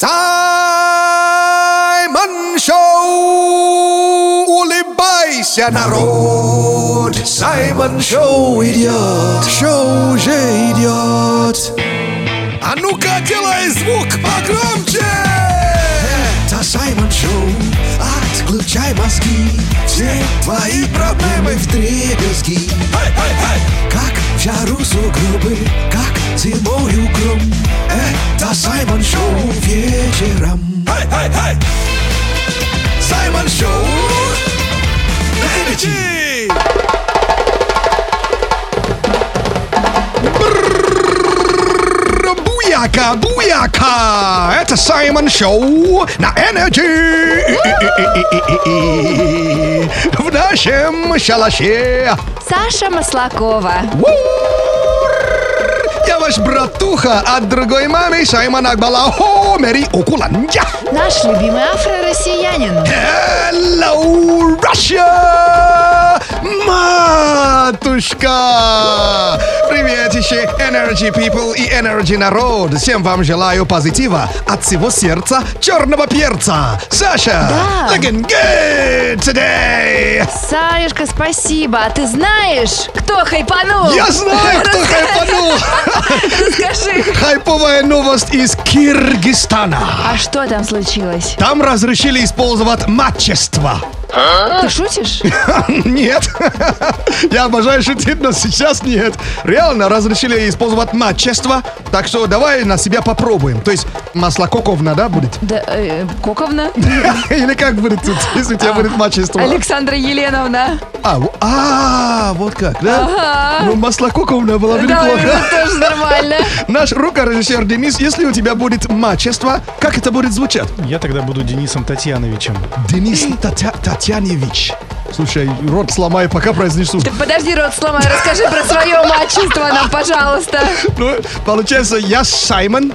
Саймон Шоу! Улыбайся, народ! Саймон Шоу идет! Шоу уже идет! А ну-ка, делай звук погромче! Это Саймон Шоу! Отключай мозги! Все твои проблемы в дребезги! Как в жару сугробы, как зимою гром. Это Саймон Шоу вечером. Саймон Шоу! На Energy! Буяка, буяка! Это Саймон Шоу на Energy! В нашем шалаше! Саша Маслакова. Я ваш братуха от другой мамы Саймон Акбалахо Мэри Окуланджа. Наш любимый афро-россиянин. Hello, Russia! Матушка! Приветище, Energy People и Energy народ! Всем вам желаю позитива от всего сердца черного перца! Саша! Да. Looking good today! Саюшка, спасибо. А ты знаешь, кто хайпанул? Я знаю, кто хайпанул! Расскажи. Хайповая новость из Киргизстана. А что там случилось? Там разрешили использовать матчество. Ты шутишь? Нет. Я обожаю шутить, но сейчас нет. Реально разрешили использовать матчество. Так что давай на себя попробуем. То есть маслококовна, да, будет? Да, э, Коковна? Или как будет, тут, если у тебя будет матчество? Александра Еленовна. А, а, вот как, да? Ну, маслококовна была бы Да, неплохо. тоже нормально. Наш рукорежиссер Денис, если у тебя будет матчество, как это будет звучать? Я тогда буду Денисом Татьяновичем. Денис Татьяневич. Слушай, рот сломай, пока произнесу. Ты подожди, рот сломай, расскажи про свое мачество нам, пожалуйста. Ну, получается, я Саймон,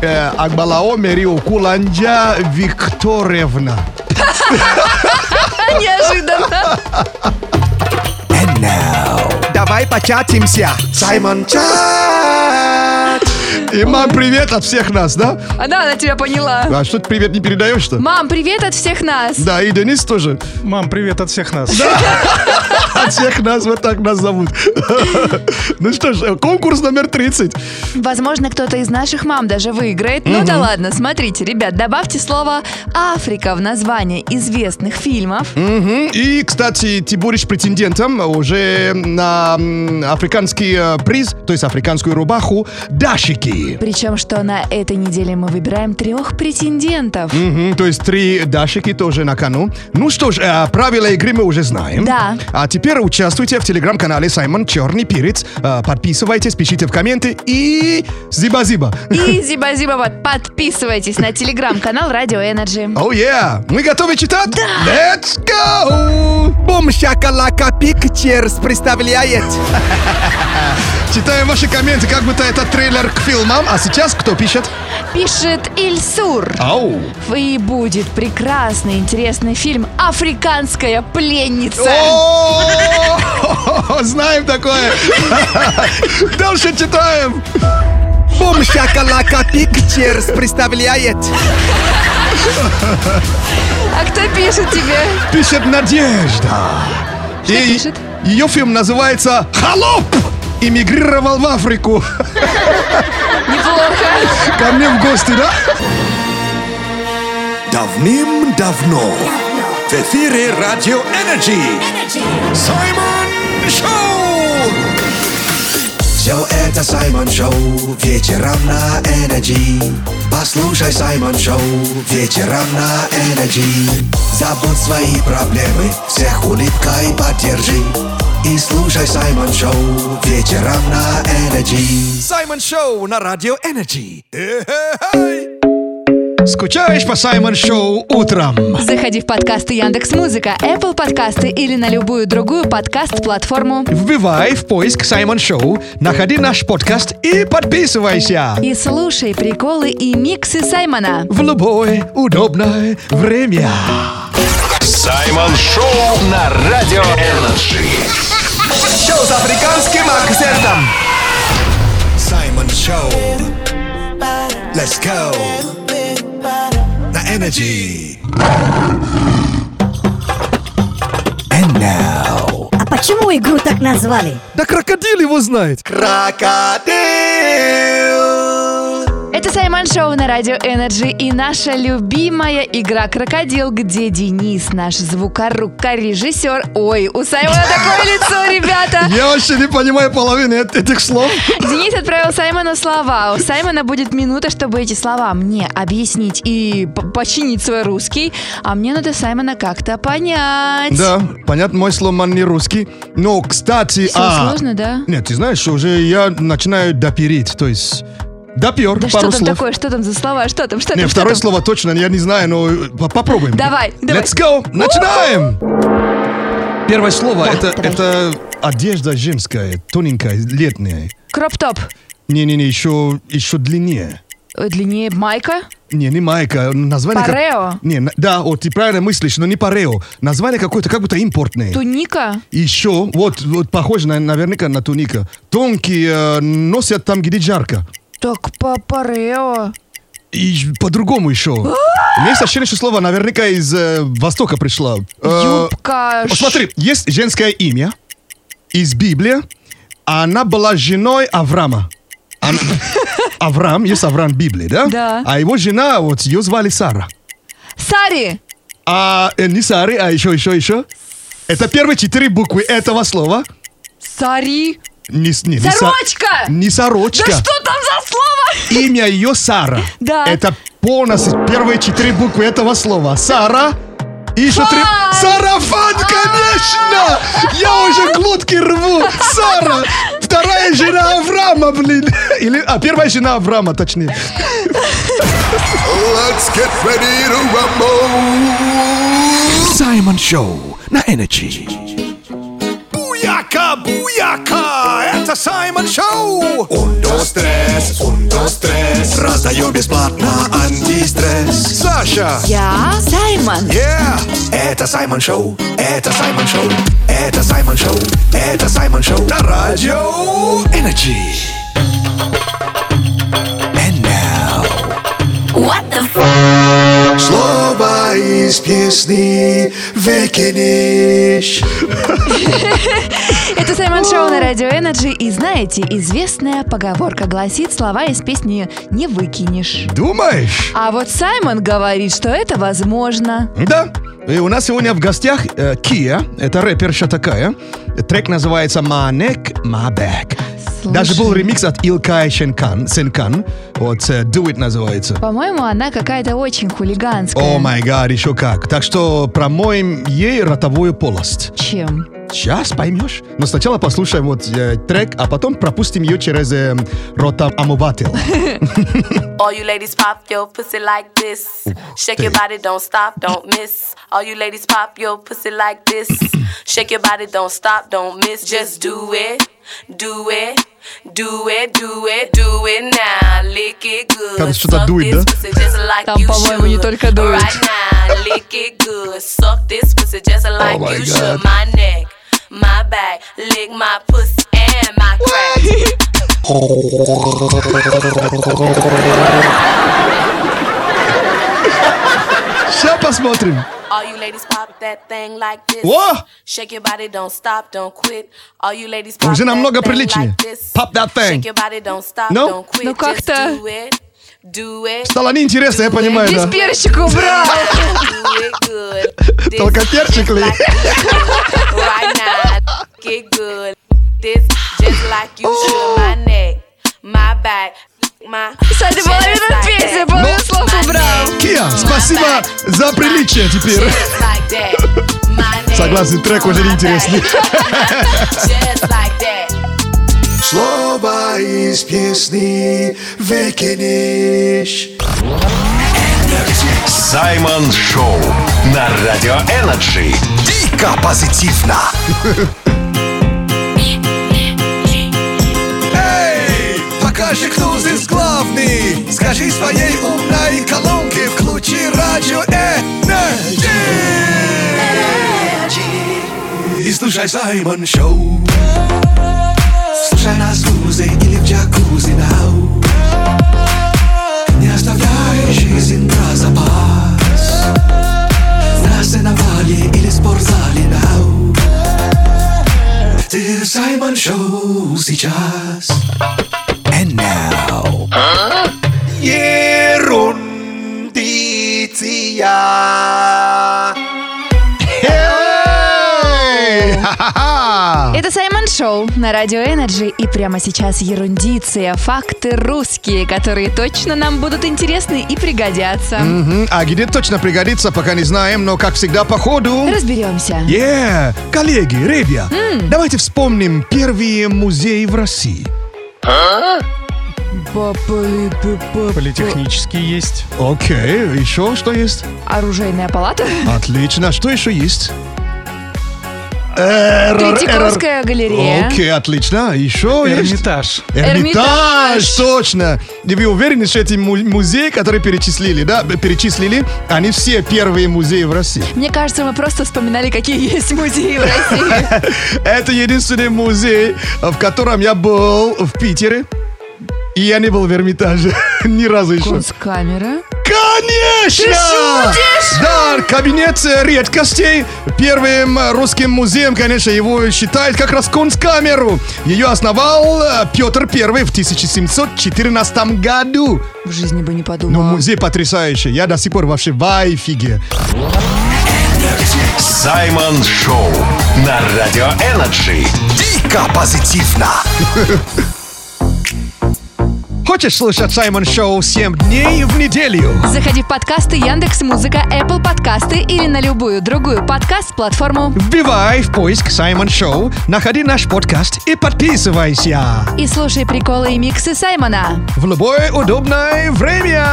э, Акбалао Мерио Куланджа Викторовна. Неожиданно. Давай початимся. Саймон Чат. И, мам, привет от всех нас, да? Она, она тебя поняла. А что ты привет не передаешь, что? Мам, привет от всех нас. Да, и Денис тоже. Мам, привет от всех нас. От всех нас вот так нас зовут. Ну что ж, конкурс номер 30. Возможно, кто-то из наших мам даже выиграет. Ну да ладно, смотрите, ребят, добавьте слово «Африка» в название известных фильмов. И, кстати, ты будешь претендентом уже на африканский э, приз, то есть африканскую рубаху Дашики. Причем, что на этой неделе мы выбираем трех претендентов. То есть три Дашики тоже на кону. Ну что ж, э, правила игры мы уже знаем. Да. А теперь участвуйте в телеграм-канале Саймон Черный Перец. Э, Подписывайтесь, пишите в комменты и зиба-зиба. И зиба-зиба, вот, подписывайтесь на телеграм-канал Радио Energy. Oh, yeah. Мы готовы читать? Да! Let's go! Boom Shakalaka Pictures представляет Читаем ваши комменты, как будто это трейлер к фильмам. А сейчас кто пишет? Пишет Ильсур. Ау! И будет прекрасный, интересный фильм «Африканская пленница». О, Знаем такое. Дальше читаем. Бум Шакалака Пикчерс представляет А кто пишет тебе? Пишет Надежда. Что И пишет? Ее фильм называется «Холоп». Эмигрировал в Африку. Неплохо. Ко мне в гости, да? Давным-давно в эфире Радио Energy Саймон Шоу! Все это Саймон Шоу вечером на Energy. Послушай Саймон Шоу вечером на Energy. Забудь свои проблемы, всех улыбкой поддержи. И слушай Саймон Шоу вечером на Energy. Саймон Шоу на Радио Energy. Скучаешь по Саймон Шоу утром? Заходи в подкасты Яндекс Музыка, Apple подкасты или на любую другую подкаст-платформу. Вбивай в поиск Саймон Шоу, находи наш подкаст и подписывайся. И слушай приколы и миксы Саймона. В любое удобное время. Саймон Шоу на Радио Energy Шоу с африканским акцентом. Саймон Шоу. Let's go. Energy. And now. А почему игру так назвали? Да крокодил его знает. Это Саймон Шоу на Радио Energy и наша любимая игра «Крокодил», где Денис, наш звукорука, режиссер. Ой, у Саймона такое лицо, ребята! Я вообще не понимаю половины эт- этих слов. Денис отправил Саймону слова. У Саймона будет минута, чтобы эти слова мне объяснить и починить свой русский. А мне надо Саймона как-то понять. Да, понятно, мой сломан не русский. Но, кстати... Все а, сложно, да? Нет, ты знаешь, уже я начинаю допереть, то есть допер Да что пару там слов. такое? Что там за слова? Что там? Что Не, там? Что второе там? слово точно я не знаю, но э, по- попробуем. Давай, давай. Let's go! Начинаем! Первое слово Да, это, давай. это одежда женская, тоненькая, летняя. Кроп-топ. Не-не-не, еще, еще длиннее. Э, Длиннее майка. Не, не майка, название... как- Парео. Не, на- да, вот ты правильно мыслишь, но не парео. Название какое-то, как будто импортное. Туника. Еще, вот, вот похоже на, наверняка на туника. Тонкие э, носят там, где жарко. Так, парео. И по-другому еще. У меня есть ощущение, что слово наверняка из э, Востока пришло. Э, Юбка. вот смотри, есть женское имя из Библии. Она была женой Авраама. Она- Авраам, есть Авраам в Библии, да? Да. А его жена, вот ее звали Сара. Сари. А э, не Сары, а еще, еще, еще. Это первые четыре буквы этого слова. Сари. Не, с- не, не са- Сорочка. не сорочка. Да что? Имя ее Сара. Да. Это полностью первые четыре буквы этого слова. Сара. И еще три... Фан! Сарафан, конечно! Я уже глотки рву. Сара. Вторая жена Авраама, блин. Или, а, первая жена Авраама, точнее. Let's get ready to rumble. Simon Show на Energy. Буяка, буяка, это Саймон Шоу. Ундо стресс, ундо стресс. Раздаю бесплатно антистресс. Саша, Я Саймон. yeah. Это Саймон Шоу, это Саймон Шоу, это Саймон Шоу, это Саймон Шоу. На радио Energy. And now. Слово из песни выкинешь. Это Саймон Шоу на Радио Energy. И знаете, известная поговорка гласит, слова из песни не выкинешь. Думаешь? А вот Саймон говорит, что это возможно. Да. И у нас сегодня в гостях э, Khia. Это рэперша такая. Трек называется «My Neck, My Back». Слушай. Даже был ремикс от Ilkay Şencan. Şencan. Вот э, «Do It» называется. По-моему, она какая-то очень хулиганская. Oh my god, еще как. Так что промоем ей ротовую полость. Чем? Сейчас поймешь. Но сначала послушаем вот э, трек, а потом пропустим ее через э, ротоомыватель. All you ladies pop your pussy like this. Shake your body, don't stop, don't miss. All you ladies pop your pussy like this. Shake your body, don't stop, don't miss. Just do it, do it, do it, do it, do it now. Lick it good. Там что-то Suck дует, this да? pussy just like Там, you по-моему, не should. только дует. Right now, lick it good. Suck this pussy just like my you God. should. My neck, my back, lick my pussy and my crack. Сейчас посмотрим. All you ladies pop that thing like this. Во! Shake your body, don't stop, don't quit. All you ladies pop Уже that намного thing приличнее. like this. Pop that thing. Shake your body, don't stop, Ну? don't quit. Ну, Just как-то- do it, do it, Стало неинтересно, я понимаю, Здесь да. перчик убрал. do it good. This Только перчик ли? like you. right now, get good. This just like you should. My neck, my back, my. Кстати, половину песни, половину слов убрал. Кия, my спасибо за приличие теперь. Согласен, трек уже неинтересный. like that. Слово из песни выкинешь. Саймон Шоу на Радио Energy. Дико позитивно. наших тузис главный? Скажи своей умной колонке Включи радио Energy И слушай Саймон Шоу. Слушай нас в гузе или в джакузи now. Не оставляй жизнь на запас. На сеновале или спортзале now. Ты Саймон Шоу сейчас. And now. Ерундиция. Эй! Ха-ха-ха! Это Саймон Шоу на Радио Energy. И прямо сейчас ерундиция, факты русские, которые точно нам будут интересны и пригодятся. Мгм. А где точно пригодится, пока не знаем, но, как всегда, по ходу... Разберемся. Yeah. Коллеги, ребя, давайте вспомним первые музеи в России. Политехнический есть. Окей, еще что есть? Оружейная палата. Отлично, что еще есть? Эррор, Третьяковская галерея. Окей, отлично. Еще есть? Эрмитаж. Эрмитаж, Эрмитаж. точно. И вы уверены, что эти му- музеи, которые перечислили, да, перечислили, они все первые музеи в России? Мне кажется, мы просто вспоминали, какие есть музеи в России. Это единственный музей, в котором я был в Питере. И я не был в Эрмитаже ни разу еще. Концкамера. Конечно! Ты шутишь? Да, кабинет э, редкостей. Первым э, русским музеем, конечно, его считают как раз Кунсткамеру. Ее основал э, Петр Первый в 1714 году. В жизни бы не Ну, подумал. музей потрясающий. Я до сих пор вообще в айфиге. Саймон Шоу на Радио Energy. Дико позитивно. Хочешь слушать Саймон Шоу 7 дней в неделю? Заходи в подкасты Яндекс Музыка, Apple подкасты или на любую другую подкаст-платформу. Вбивай в поиск Саймон Шоу, находи наш подкаст и подписывайся. И слушай приколы и миксы Саймона. В любое удобное время.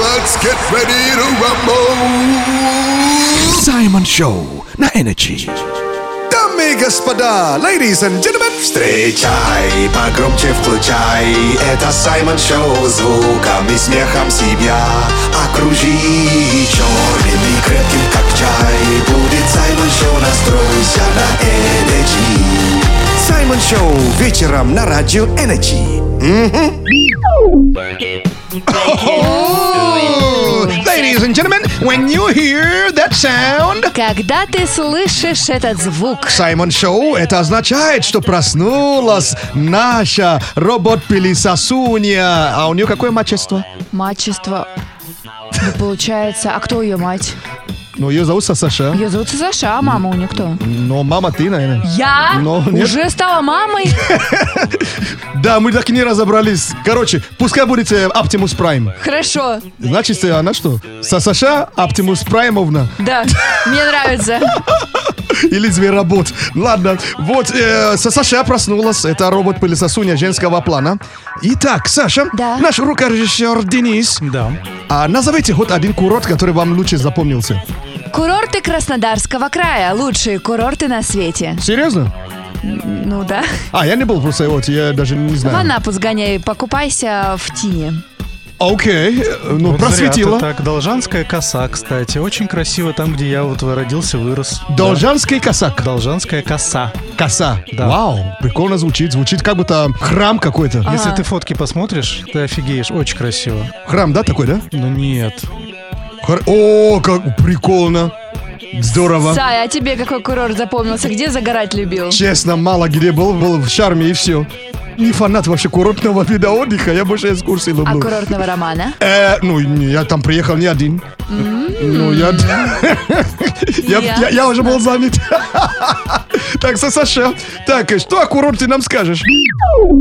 Let's get ready to rumble. Саймон Шоу на Energy. Дамы и господа, ladies and gentlemen, Встречай, погромче включай. Это Саймон Шоу Звуком и смехом себя Окружи черным и крепким, как чай. Будет Саймон Шоу, настройся на Energy Саймон Шоу вечером на радио Energy Ladies and gentlemen, when you hear that sound, Когда ты слышишь этот звук, Саймон Шоу, это означает, что проснулась наша робот-пылесосунья. А у нее какое мачество? мачество... Ну, получается, а кто ее мать? Ну, ее зовут Саша. Ее зовут Саша, а мама у нее кто? Но мама ты, наверное. Я? Но нет. Уже стала мамой? Да, мы так и не разобрались. Короче, пускай будет э, Optimus Prime. Хорошо, Значит, э, она что? Саша Оптимус Праймовна да, мне нравится. или зверобот. Ладно, вот э, Саша проснулась. Это робот-пылесосуня женского плана. Итак, Саша, Да. наш рукорежиссер Денис. Да. А назовите хоть один курорт, который вам лучше запомнился. Курорты Краснодарского края. Лучшие курорты на свете. Серьезно? Ну да. А, я не был просто, вот, я даже не В знаю. Анапу сгоняй, покупайся в тине. Окей, э, ну, Вот зря ты просветила. так. Должанская коса, кстати. Очень красиво там, где я вот родился, вырос. Должанский косак. Да. Должанская коса. Коса. Да. Вау, прикольно звучит. Звучит как будто храм какой-то. Если ты фотки посмотришь, ты офигеешь. Очень красиво. Храм, да, такой, да? Но нет. Хр- О, как прикольно. Здорово. Сай, а тебе какой курорт запомнился? Где загорать любил? Честно, мало где был, был в Шарме и все. Не фанат вообще курортного вида отдыха, я больше экскурсии А люблю. курортного романа? Э, ну, не, я там приехал не один. Ну, я... я, я... я уже был занят. Так, Саша, так, что о курорте нам скажешь?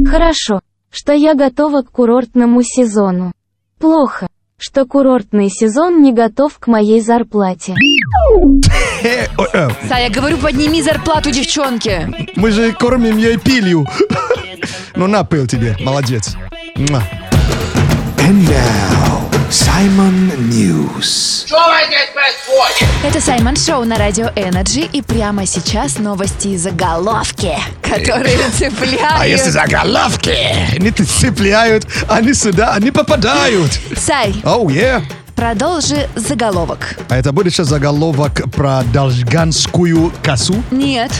Хорошо, что я готова к курортному сезону. Плохо, что курортный сезон не готов к моей зарплате. Э, э, Сай, я говорю, подними зарплату девчонки. мы же кормим ей пилью. Ну, на, пыл тебе, молодец. And now Simon News Это Саймон Шоу на Радио Энерджи. И прямо сейчас новости и заголовки, которые цепляют. А если заголовки не цепляют, они сюда, они попадают. Сай, Оу, yeah. продолжи заголовок. А это будет сейчас заголовок про должганскую косу? Нет.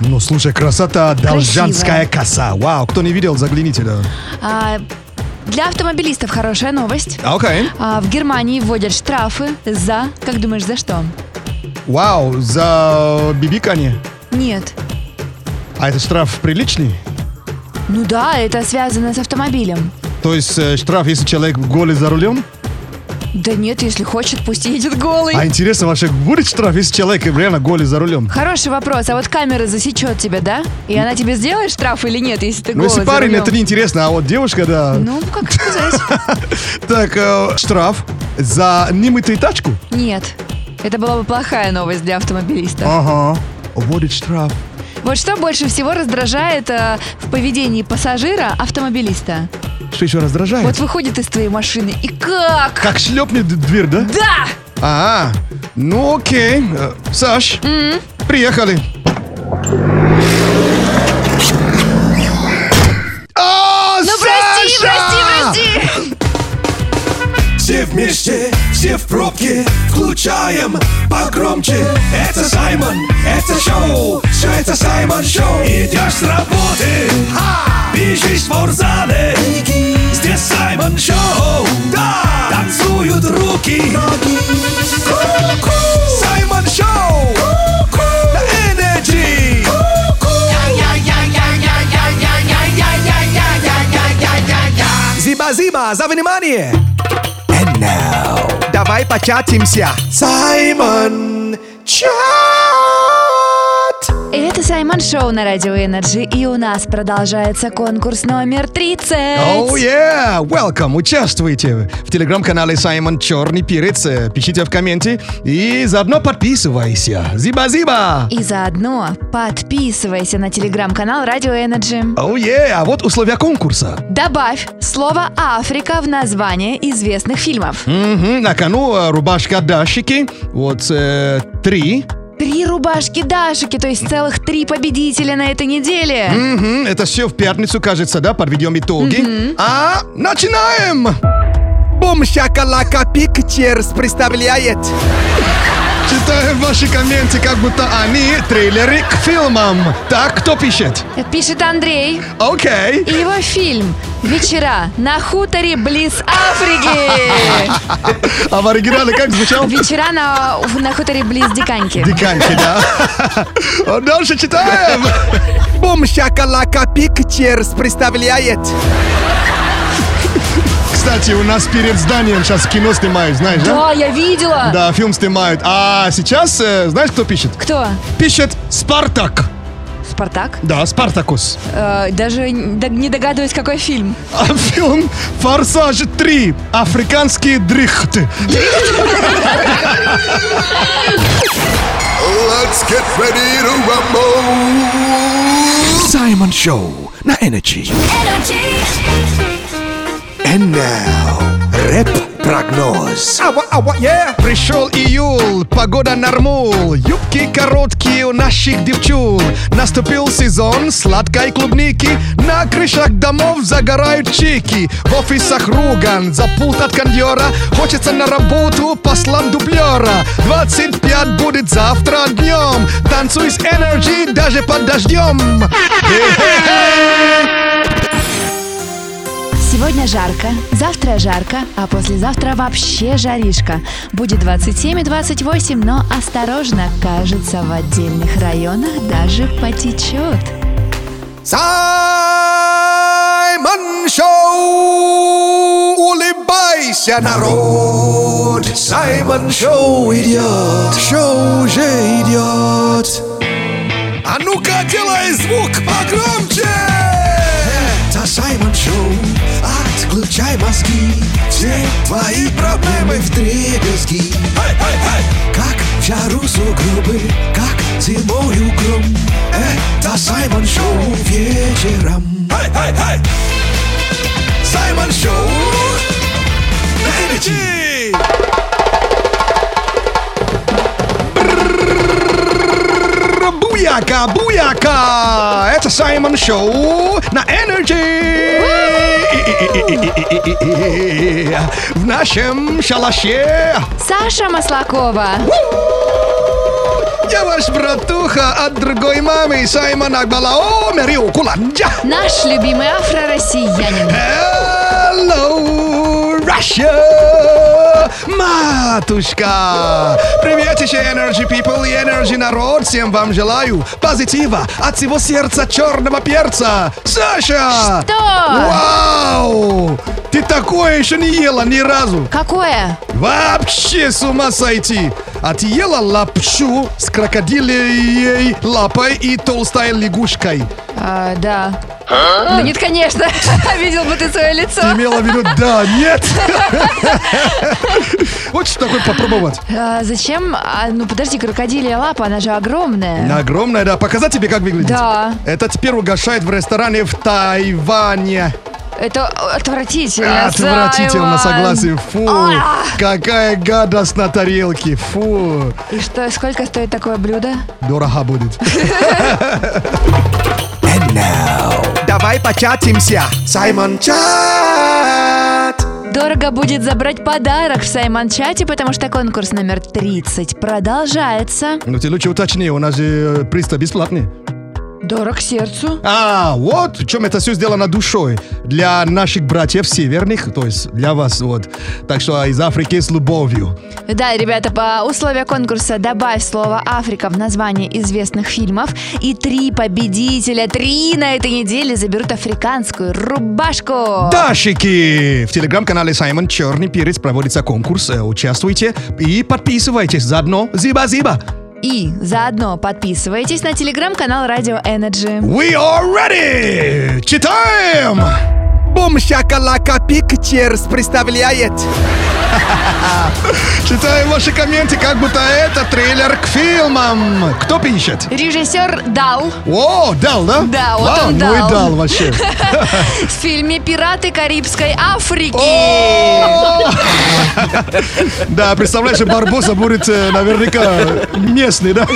Ну, слушай, красота, должанская коса. Вау, кто не видел, загляните, да. А, для автомобилистов хорошая новость. Окей. А, в Германии вводят штрафы за... Как думаешь, за что? Вау, за бибикание. Нет. А это штраф приличный? Ну да, это связано с автомобилем. То есть э, штраф, если человек голый за рулем? Да нет, если хочет, пусть едет голый. А интересно, вообще будет штраф, если человек реально голый за рулем? Хороший вопрос. А вот камера засечет тебя, да? И она тебе сделает штраф или нет, если ты Ну, голый если за парень, рулем? это неинтересно, а вот девушка, да. Ну, как сказать? Так, э, штраф за немытую тачку? Нет. Это была бы плохая новость для автомобилиста. Ага. Вводит штраф. Вот что больше всего раздражает э, в поведении пассажира автомобилиста? Что еще раздражает? Вот выходит из твоей машины и как? Как шлепнет дверь, да? Да! А, ну окей. Э, Саш, приехали. А, Ну прости, Саша! прости, прости! Все вместе, все в пробке, включаем погромче. Это Саймон, это шоу, все это Саймон Шоу. Идешь с работы, бежишь в спортзале. Здесь Саймон Шоу, да, танцуют руки. Ку-ку. Саймон Шоу, на Energy. Зиба-зиба, за внимание! Давай початимся. Саймон Чат! Это Саймон Шоу на Радио Energy, и у нас продолжается конкурс номер 30. Oh yeah! Welcome! Участвуйте в телеграм-канале Саймон Черный Перец. Э, Пишите в комменте и заодно подписывайся. Зиба-зиба! И заодно подписывайся на телеграм-канал Радио Energy. Oh yeah! А вот условия конкурса. Добавь слово «Африка» в название известных фильмов. Мгм, На кону э, рубашка Дашики. Вот э, три. Три рубашки Дашики, то есть целых три победителя на этой неделе. Мгм, Это все в пятницу, кажется, да? Подведем итоги. А начинаем! Бум шакалака пикчерс представляет Читаем ваши комменты, как будто они трейлеры к фильмам. Так, кто пишет? Пишет Андрей. Окей. И его фильм «Вечера на хуторе близ Африки». А в оригинале как звучал? Вечера на, на хуторе близ Диканьки. Диканьки, да. Дальше читаем. Бум шакалака пикчерс представляет Кстати, у нас перед зданием сейчас кино снимают, знаешь, да? Да, я видела. Да, фильм снимают. А сейчас, э, знаешь, кто пишет? Кто? Пишет Спартак. Спартак? Да, Спартакус. Э, даже не догадываюсь, какой фильм. А фильм «Форсаж 3. Африканские дрихты». Let's get ready to rumble. Саймон Шоу на Energy. And now, рэп-прогноз. Ава, ава, yeah. Пришел июль, погода нормул, юбки короткие у наших девчул. Наступил сезон сладкой клубники, на крышах домов загорают чики. В офисах руган, за пульт от кондера, хочется на работу послам дублера. 25 будет завтра днем, танцуй с Energy даже под дождем. Сегодня жарко, завтра жарко, а послезавтра вообще жаришка. Будет 27 и 28, но осторожно, кажется, в отдельных районах даже потечет. Саймон Шоу! Улыбайся, народ! Саймон Шоу идет! Шоу уже идет! А ну-ка, делай звук погромче! Мозги! Все твои проблемы в дребезги! Как в жару сугробы, как зимою гром Это Саймон Шоу вечером Саймон Шоу на Energy! Буяка, буяка! Это Саймон Шоу на Energy! В нашем шалаше! Саша Маслакова. Я ваш братуха от другой мамы Саймон Акбалао Мерио Куланджа! Наш любимый афро-россиянин. Hello, My матушка! Привет еще Energy People и Energy народ! Всем вам желаю позитива от всего сердца черного перца! Саша! Что? Вау! Ты такое еще не ела ни разу! Какое? Вообще с ума сойти! А ты ела лапшу с крокодилией лапой и толстой лягушкой? А, да. Ну нет, конечно. Видел бы ты свое лицо. Ты имела в виду да, нет? Хочешь такой попробовать? А, зачем? А, ну подожди, крокодилья лапа, она же огромная. Огромная, да. Показать тебе, как выглядит? Да. Это теперь угощает в ресторане в Тайване. Это отвратительно. Отвратительно, Саймон. согласен. Фу, А! какая гадость на тарелке. Фу, И что, сколько стоит такое блюдо? дорого будет. Давай початимся. Саймон Чат. Дорого будет забрать подарок в Саймон Чате, потому что конкурс номер 30 продолжается. Ну ты лучше уточни, у нас же приз бесплатный. Дорог сердцу. А, вот в чем это все сделано душой. Для наших братьев северных, то есть для вас, вот. Так что из Африки с любовью. Да, ребята, по условию конкурса добавь слово «Африка» в название известных фильмов. И три победителя, три на этой неделе заберут африканскую рубашку. Дашики! В телеграм-канале Саймон Черный Перец проводится конкурс. Э, Участвуйте и подписывайтесь. Заодно зиба-зиба. И заодно подписывайтесь на телеграм-канал Радио Energy. We are ready! Читаем! Бум шакалака пикчерс представляет. Читаем ваши комменты, как будто это трейлер к фильмам. Кто пишет? Режиссер Дал О, дал, да? Да, вот Вау, он ну и дал. дал вообще. в фильме «Пираты Карибской Африки». Да, представляешь, Барбоса будет э, наверняка местный, да?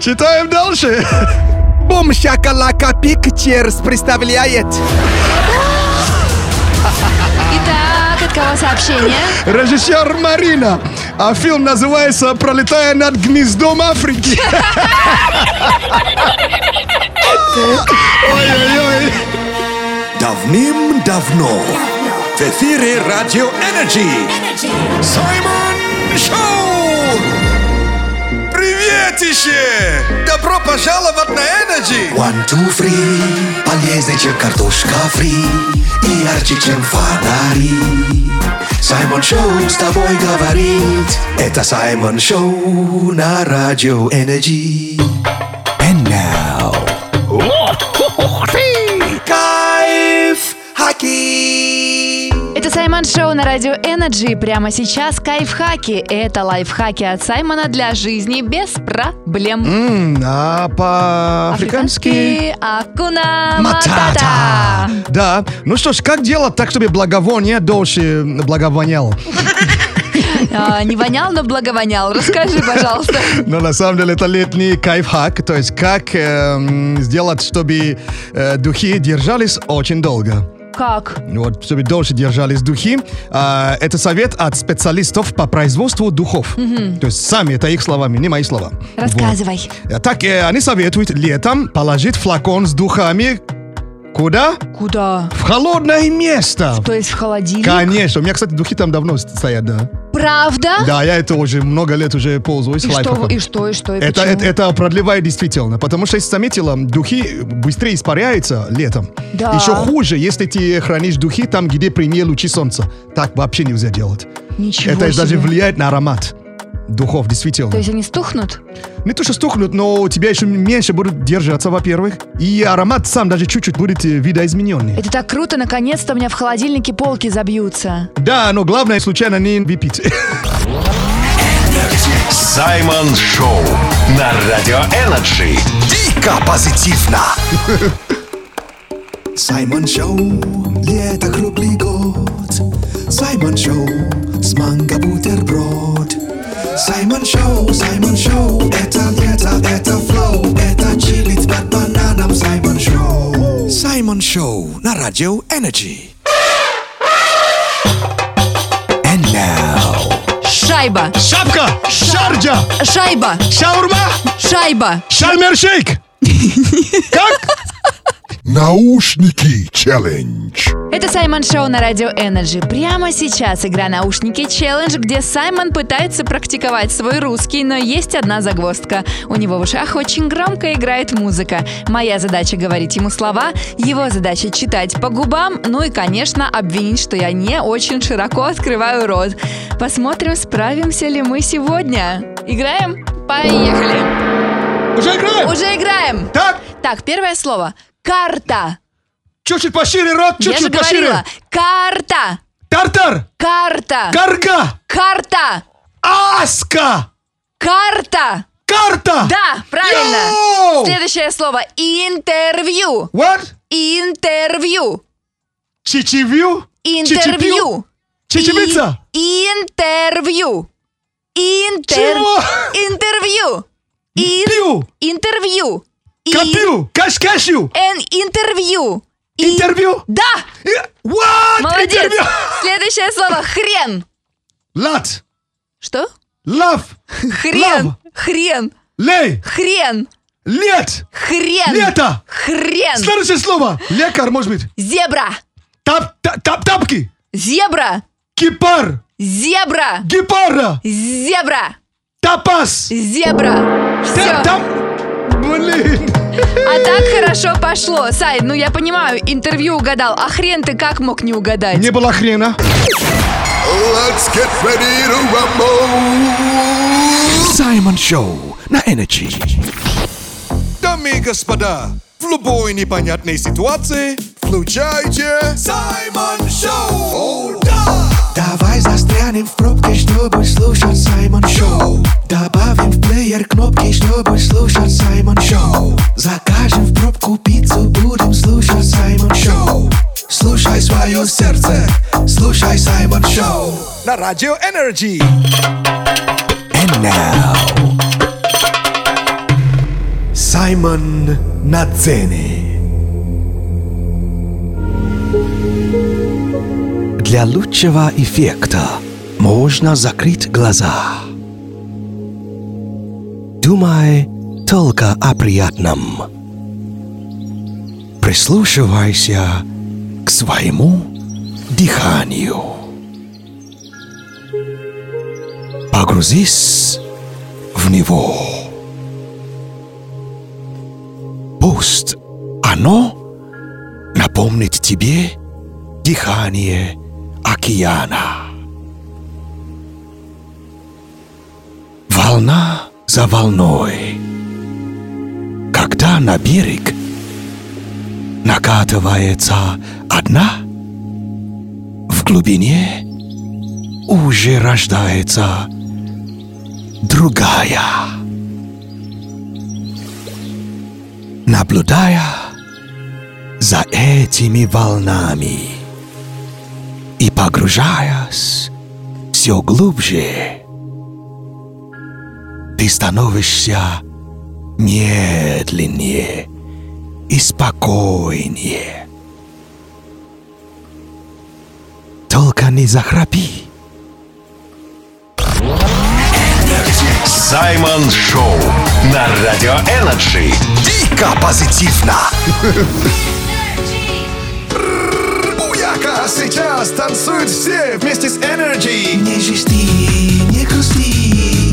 Читаем дальше. Бум шакалака пикчерс представляет. От кого сообщение? Режиссер Марина. А фильм называется «Пролетая над гнездом Африки». Ой-ой-ой. Давным-давно в эфире Радио Energy Саймон Шоу! Приветище! Добро пожаловать на Energy! One, two, three. Полезнее, чем картошка фри И ярче, чем фонари. Саймон Шоу с тобой говорит. Это Саймон Шоу на Радио Energy And now. Кайф Хаки Это Саймон Шоу на Радио Energy. Прямо сейчас кайфхаки. Это лайфхаки от Саймона для жизни без проблем. М, А по-африкански... Акуна Матата. Матата. Да. Ну что ж, как делать так, чтобы благовоние дольше благовоняло? А, Не вонял, но благовонял. Расскажи, пожалуйста. Но на самом деле это летний кайфхак, то есть как эм, сделать, чтобы э, духи держались очень долго. Как? Вот, чтобы дольше держались духи. А, это совет от специалистов по производству духов. То есть сами, это их словами, не мои слова. Рассказывай. Вот. Так, э, они советуют летом положить флакон с духами куда? Куда? В холодное место. То есть в холодильник? Конечно. У меня, кстати, духи там давно стоят, да. Правда? Да, я это уже много лет уже пользуюсь И что, и что, и что, и Это, это, это продлевает действительно, потому что, если заметила, духи быстрее испаряются летом. Да. Еще хуже, если ты хранишь духи там, где прямые лучи солнца. Так вообще нельзя делать. Ничего это даже себе. влияет на аромат духов, действительно. То есть они стухнут? Не то, что стухнут, но у тебя еще меньше будут держаться, во-первых. И аромат сам даже чуть-чуть будет э, видоизмененный. Это так круто, наконец-то у меня в холодильнике полки забьются. Да, но главное случайно не выпить. Саймон Шоу на Радио Energy. Дико позитивно Саймон Шоу, лето круглый год Саймон Шоу, с манго бутерброд Саймон Шоу, Саймон Шоу, это лето, это flow Это чилит под бананом Саймон Шоу Саймон Шоу на Радио Energy And now Шайба! Шапка! Шарджа! Шайба! Шаурма! Шайба! Шальмершейк! Как? Наушники челлендж. Это Саймон Шоу на Радио Energy. Прямо сейчас игра «Наушники челлендж», где Саймон пытается практиковать свой русский, но есть одна загвоздка. У него в ушах очень громко играет музыка. Моя задача говорить ему слова, его задача читать по губам, ну и, конечно, обвинить, что я не очень широко открываю рот. Посмотрим, справимся ли мы сегодня. Играем? Поехали! Уже играем? Уже играем! Так, Так, первое слово. Карта. чуть-чуть пошире рот, Я же чуть-чуть пошире. говорила. Карта. Тартар, Карта. карга, Карта. аска, Карта. карта. Да, правильно. Йоу! Следующее слово. Интервью. What? Интервью. Чичевью? Интервью. Чечевица? И- Интервью. Интер... Чего? Интервью. Ин- Пью, Интервью. Копью, каш-кашью. Интервью. Интервью? Да. What? Молодец. Интервью. Следующее слово. Хрен. Лат, Что? лав, Хрен. Лав. Хрен. лей, Хрен. лет, Хрен. лето. Хрен. Следующее слово. Лекарь, может быть. Зебра. Тап, та- тап, тапки. Зебра. Кипар, Зебра. гепара, Зебра. тапас. Зебра. Все. Там, блин. А так хорошо пошло. Сай, ну я понимаю, интервью угадал. А хрен ты как мог не угадать? Не было хрена. Let's get ready to rumble. Саймон Шоу на Energy. Дамы и господа, в любой непонятной ситуации включайте Саймон Шоу. Давай застрянем в пробке, чтобы слушать Саймон Шоу. Добавим в плеер кнопки, чтобы слушать Саймон Шоу. Закажем в пробку пиццу, будем слушать Саймон Шоу. Слушай свое сердце, слушай Саймон Шоу. На радио Energy. And now, Саймон на цене. Для лучшего эффекта можно закрыть глаза. Думай только о приятном. Прислушивайся к своему дыханию. Погрузись в него. Пусть оно напомнит тебе дыхание океана. Волна за волной. Когда на берег накатывается одна, в глубине уже рождается другая. Наблюдая за этими волнами и погружаясь все глубже, ты становишься медленнее и спокойнее. Только не захрапи. Саймон Шоу на Радио Energy. Дико позитивно. Буяка сейчас танцуют все вместе с Energy. Не жести, не грусти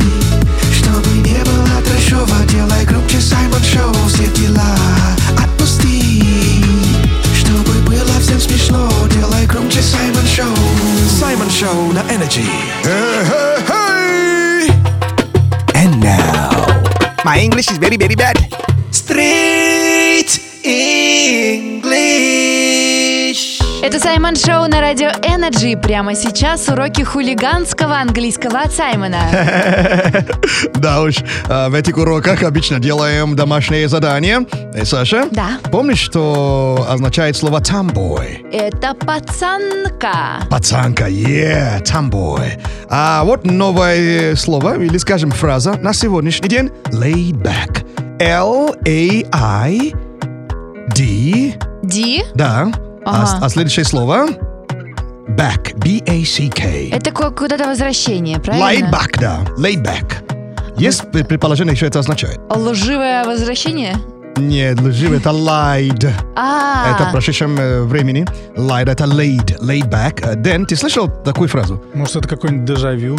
Чтобы не было трэшово Делай громче Саймон Шоу Все дела отпусти Чтобы было всем смешно Делай громче Саймон Шоу Саймон Шоу на Energy! And now My English is very, very bad. Street English Это Саймон Шоу на Радио Energy. Прямо сейчас уроки хулиганского английского от Саймона. Да уж, а, в этих уроках обычно делаем домашнее задание. Эй, Саша? Да. Помнишь, что означает слово «tomboy»? Это пацанка. Пацанка, yeah, tomboy. А вот новое слово, или, скажем, фраза на сегодняшний день. Laid back. L-A-I-D. Ди. Да. А, Ага. а следующее слово? Back. B-A-C-K. Это ку- куда-то возвращение, правильно? Laid back, да. Laid back. Есть пред- предположение, что это означает? Лживое возвращение? Нет, лживый это lied. А, Это в прошедшем э, времени. Lied это laid, laid back. Э, Дэн, ты слышал такую фразу? Может, это какой-нибудь дежавю?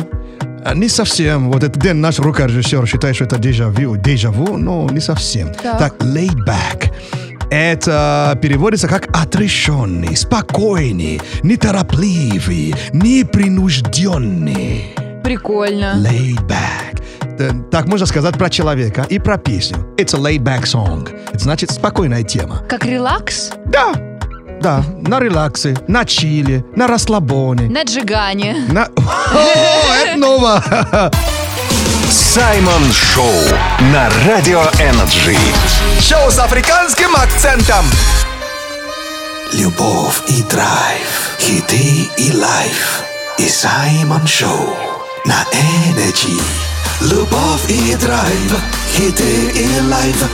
А, Не совсем. Вот это Дэн, наш рукорежиссер, считает, что это дежавю. Дежавю, но не совсем. Так. Так, laid back. Это переводится как отрешенный, спокойный, неторопливый, непринужденный. прикольно. Laid back. Так можно сказать про человека и про песню. It's a laid back song. Это значит спокойная тема. Как релакс Да, да, на релаксе, на чиле, на расслабоне. на джигане. На... О, это ново! Саймон Шоу на Радио Energy. Шоу с африканским акцентом. Любовь и драйв, хиты и live. И Саймон Шоу на Energy. Любовь и драйв, хиты и live.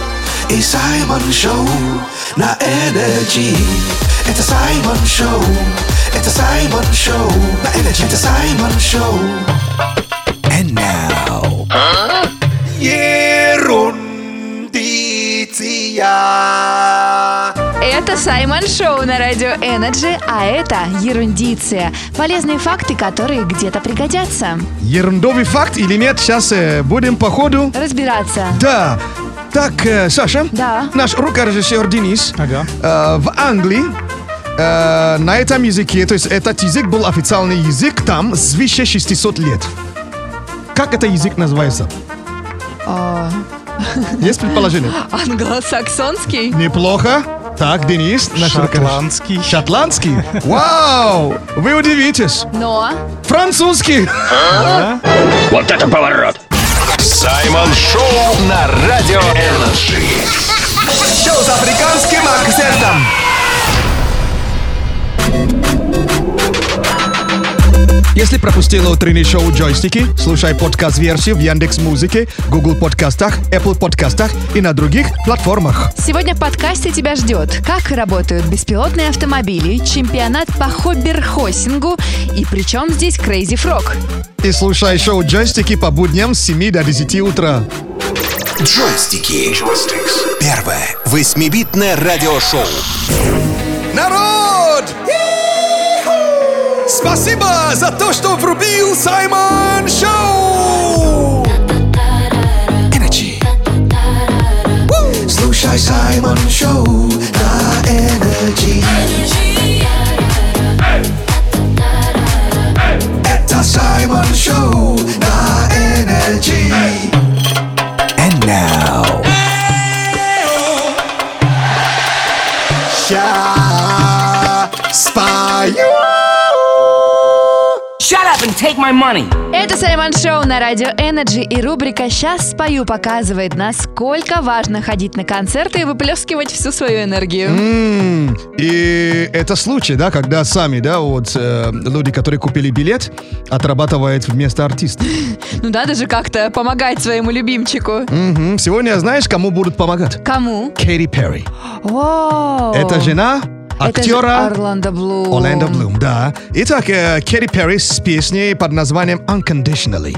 И Саймон Шоу на Energy. Это Саймон Шоу, это Саймон Шоу на Energy. Это Саймон Шоу. And now. Ерундиция. Это Саймон Шоу на радио Energy, а это Ерундиция. Полезные факты, которые где-то пригодятся. Ерундовый факт или нет, сейчас э, будем по ходу. Разбираться. Да. Так, э, Саша, Да. наш рукорежиссер Денис Ага. э, в Англии э, на этом языке, то есть этот язык был официальный язык там свыше 600 лет. Как это язык называется? Есть предположение? Англосаксонский? Неплохо. Так, Денис, наш. Шотландский. Шотландский? Вау! Вы удивитесь. Но Французский. Саймон Шоу на Радио Energy. Шоу с африканским акцентом. Если пропустила утреннее шоу «Джойстики», слушай подкаст-версию в Яндекс Музыке, Google подкастах, Apple подкастах и на других платформах. Сегодня в подкасте тебя ждет, как работают беспилотные автомобили, чемпионат по хобберхоссингу и причем здесь Crazy Frog. И слушай шоу «Джойстики» по будням с 7 до 10 утра. Джойстики. Первое восьмибитное радиошоу. Народ! Спасибо за то, что врубил Саймон Шоу! Energy. Слушай Саймон Шоу на Energy. Это Саймон Шоу на Energy. And now. Take my money. Это Саймон Шоу на радио Energy и рубрика «Сейчас спою» показывает, насколько важно ходить на концерты и выплескивать всю свою энергию. М, И это случай, да, когда сами, да, вот э, люди, которые купили билет, отрабатывают вместо артиста. Ну надо же как-то помогать своему любимчику. Мгм. Сегодня знаешь, кому будут помогать? Кому? Кэрри Перри. О, Это жена актера Орландо Блум. Орландо Блум, да. Итак, э, Кэрри Перри с песней под названием «Unconditionally».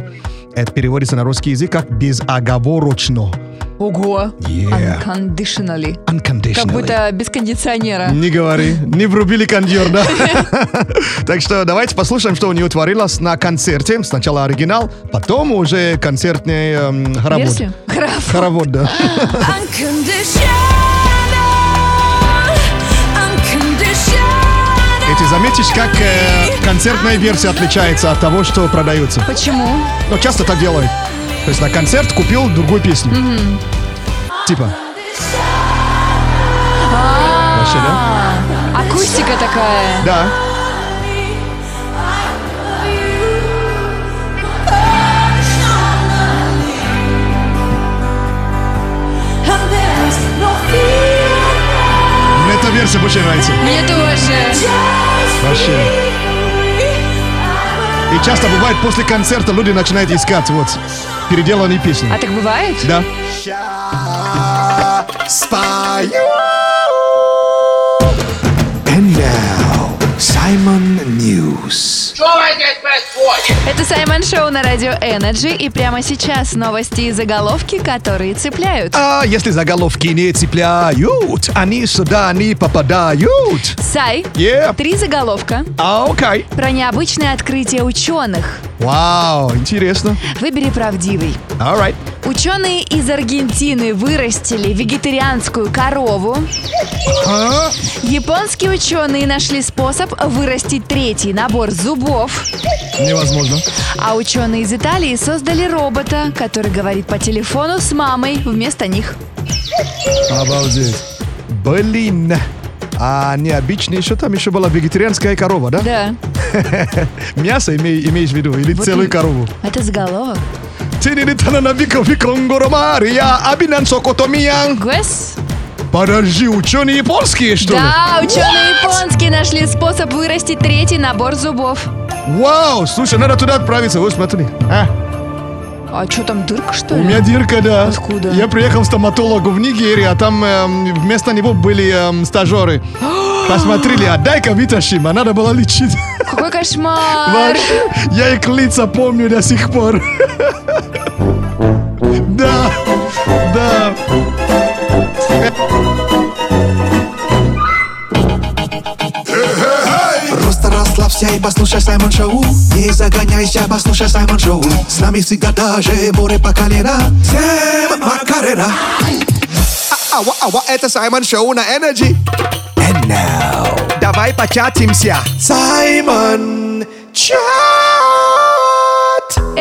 Это переводится на русский язык как «безоговорочно». Ого. Yeah. Unconditionally. Unconditionally. Как будто без кондиционера. Не говори, не врубили кондер, да? Так что давайте послушаем, что у нее творилось на концерте. Сначала оригинал, потом уже концертный эм, хоровод. Хоровод. Хоровод, да. заметишь, как э, концертная версия отличается от того, что продается. Почему? Ну, часто так делают. То есть на концерт купил другую песню. Типа. Вообще, да? Акустика такая. Да. Мне эта версия больше нравится. Мне тоже. Вообще. И часто бывает, после концерта люди начинают искать вот переделанные песни. А так бывает? Да. Я спою! And now. Саймон News. Это Саймон Шоу на Радио Energy. И прямо сейчас новости и заголовки, которые цепляют. А если заголовки не цепляют, они сюда не попадают. Сай, Yeah. три заголовка А, окей. про необычное открытие ученых. Вау, интересно. Выбери правдивый. Alright. Ученые из Аргентины вырастили вегетарианскую корову. А? Японские ученые нашли способ вырастить третий набор зубов. Невозможно. А ученые из Италии создали робота, который говорит по телефону с мамой вместо них. Обалдеть. Блин. А необычно еще там еще была вегетарианская корова, да? Да, Мясо имей- имеешь в виду? Или Вот целую и- корову? это заголовок. Тинидитанана вика виконгоро Мария, абинан сокотомиян. Гвес? Подожди, ученые японские, что ли? Да, ученые японские нашли способ вырастить третий набор зубов. Вау, слушай, надо туда отправиться, вот смотри. А, А что там, дырка что у ли? меня дырка, да. Откуда? Я приехал к стоматологу в Нигерии, а там эм, вместо него были эм, стажеры. Посмотрели, а дай-ка вытащим, а надо было лечить. Какой кошмар! Я их лица помню до сих пор. Да, да. Просто расслабься и послушай Саймон Шоу. Не загоняйся, послушай Саймон Шоу. С нами всегда даже море по колено. Сэм Макарена. А, Ава, ава, это Саймон Шоу на Energy. And now Давай початимся. Саймон Чат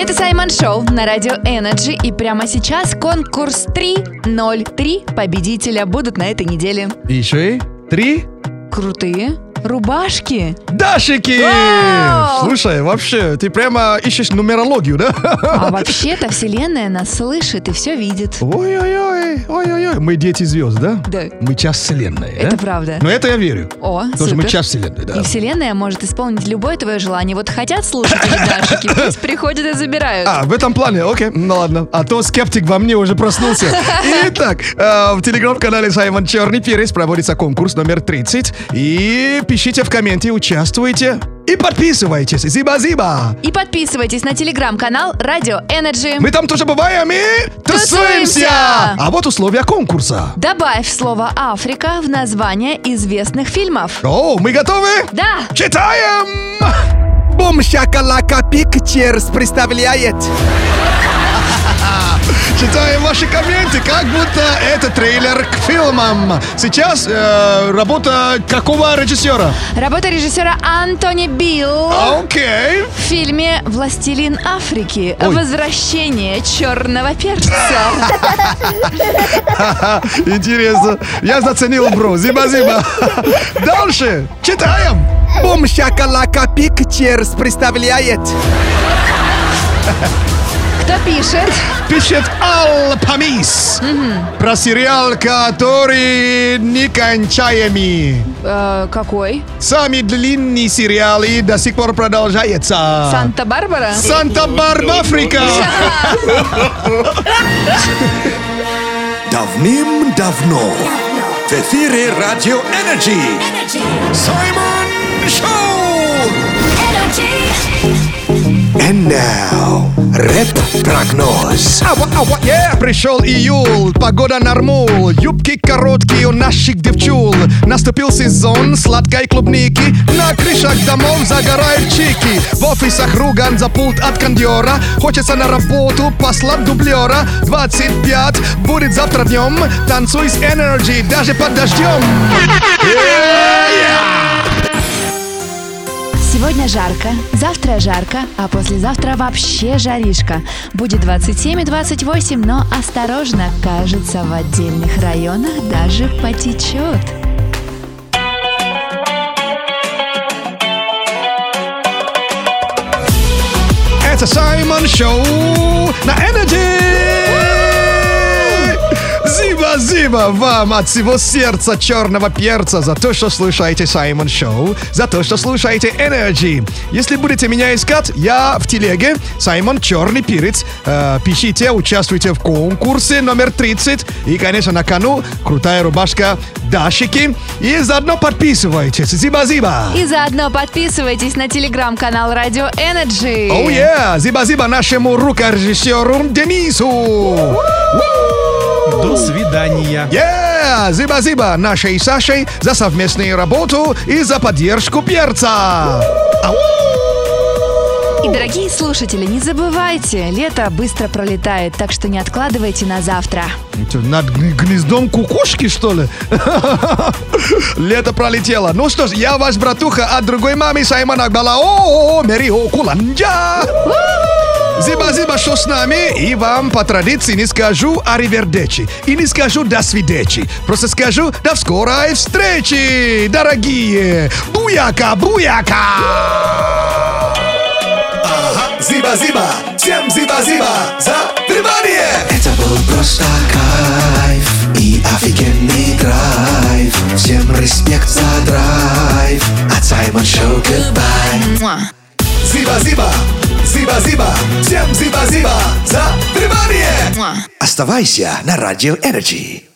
Это Саймон Шоу на Радио Energy. И прямо сейчас конкурс 303 победителя будут на этой неделе. Еще и три Крутые рубашки. Дашики! Вау! Слушай, вообще, ты прямо ищешь нумерологию, да? А вообще-то Вселенная нас слышит и все видит. Ой-ой-ой, ой-ой-ой. Мы дети звезд, да? Да. Мы часть вселенной, Это да? правда. Но это я верю. О, Тоже мы супер. часть вселенной, да. И Вселенная может исполнить любое твое желание. Вот хотят слушатели Дашики, пусть приходят и забирают. А, в этом плане, окей, ну ладно. А то скептик во мне уже проснулся. Итак, э, в телеграм-канале Саймон Черный Перец проводится конкурс номер 30. И пишите в комменте, участвуйте и подписывайтесь. Зиба-зиба! И подписывайтесь на телеграм-канал Радио Energy. Мы там тоже бываем и Тусуемся! тусуемся! А вот условия конкурса. Добавь слово «Африка» в название известных фильмов. О, мы готовы? Да! Читаем! Бум Шакалака Пикчерс представляет Читаем ваши комменты, как будто это трейлер к фильмам. Сейчас э, работа какого режиссера? Работа режиссера Антони Билл Окей. в фильме «Властелин Африки. Ой. Возвращение черного перца». Интересно. Я заценил, бро. Зиба-зиба. Дальше. Читаем. Бум Шакалака Пикчерс представляет Кто пишет? Пишет Ал Памис. Про сериал, который некончаемый. Э, какой? Самый длинный сериал и до сих пор продолжается. Санта-Барбара? Санта-Барба, Африка. Давным-давно в эфире Радио Energy Саймон Шоу And now рэп-прогноз yeah. Пришел июль, погода нормул, юбки короткие у наших девчул. Наступил сезон сладкой клубники, на крышах домов загорают чики. В офисах руган за пульт от кондера, хочется на работу послать дублера. 25 будет завтра днем, танцуй с Energy даже под дождем. Сегодня жарко, завтра жарко, а послезавтра вообще жаришка. Будет 27 и 28, но осторожно, кажется, в отдельных районах даже потечет. Это Саймон Шоу на Energy. Спасибо вам от всего сердца черного перца за то, что слушаете Саймон Шоу, за то, что слушаете Energy. Если будете меня искать, я в телеге Саймон Черный Перец. Э, пишите, участвуйте в конкурсе номер 30. И, конечно, на кону крутая рубашка Дашики. И заодно подписывайтесь. Зиба-зиба. И заодно подписывайтесь на телеграм-канал Радио Energy. Оу, oh, yeah. Зиба-зиба нашему рукорежиссеру Денису. До свидания. Yeah! Зиба-зиба нашей Сашей за совместную работу и за поддержку перца. Ау! И, дорогие слушатели, не забывайте, лето быстро пролетает, так что не откладывайте на завтра. Над гн- гнездом кукушки, что ли? Лето пролетело. Ну что ж, я ваш братуха от другой мамы Саймон Акбала. О, Мери Окуланджа. Зиба-зиба, что с нами. И вам по традиции не скажу аривердечи. И не скажу до свидечи. Просто скажу до скорой встречи, дорогие. Буяка, буяка. Зиба-зиба, всем зиба-зиба за внимание! Это был просто кайф и офигенный драйв. Всем респект за драйв. От Саймон Шоу goodbye. Зиба-зиба, зиба-зиба, всем зиба-зиба за внимание! Оставайся на Радио Energy.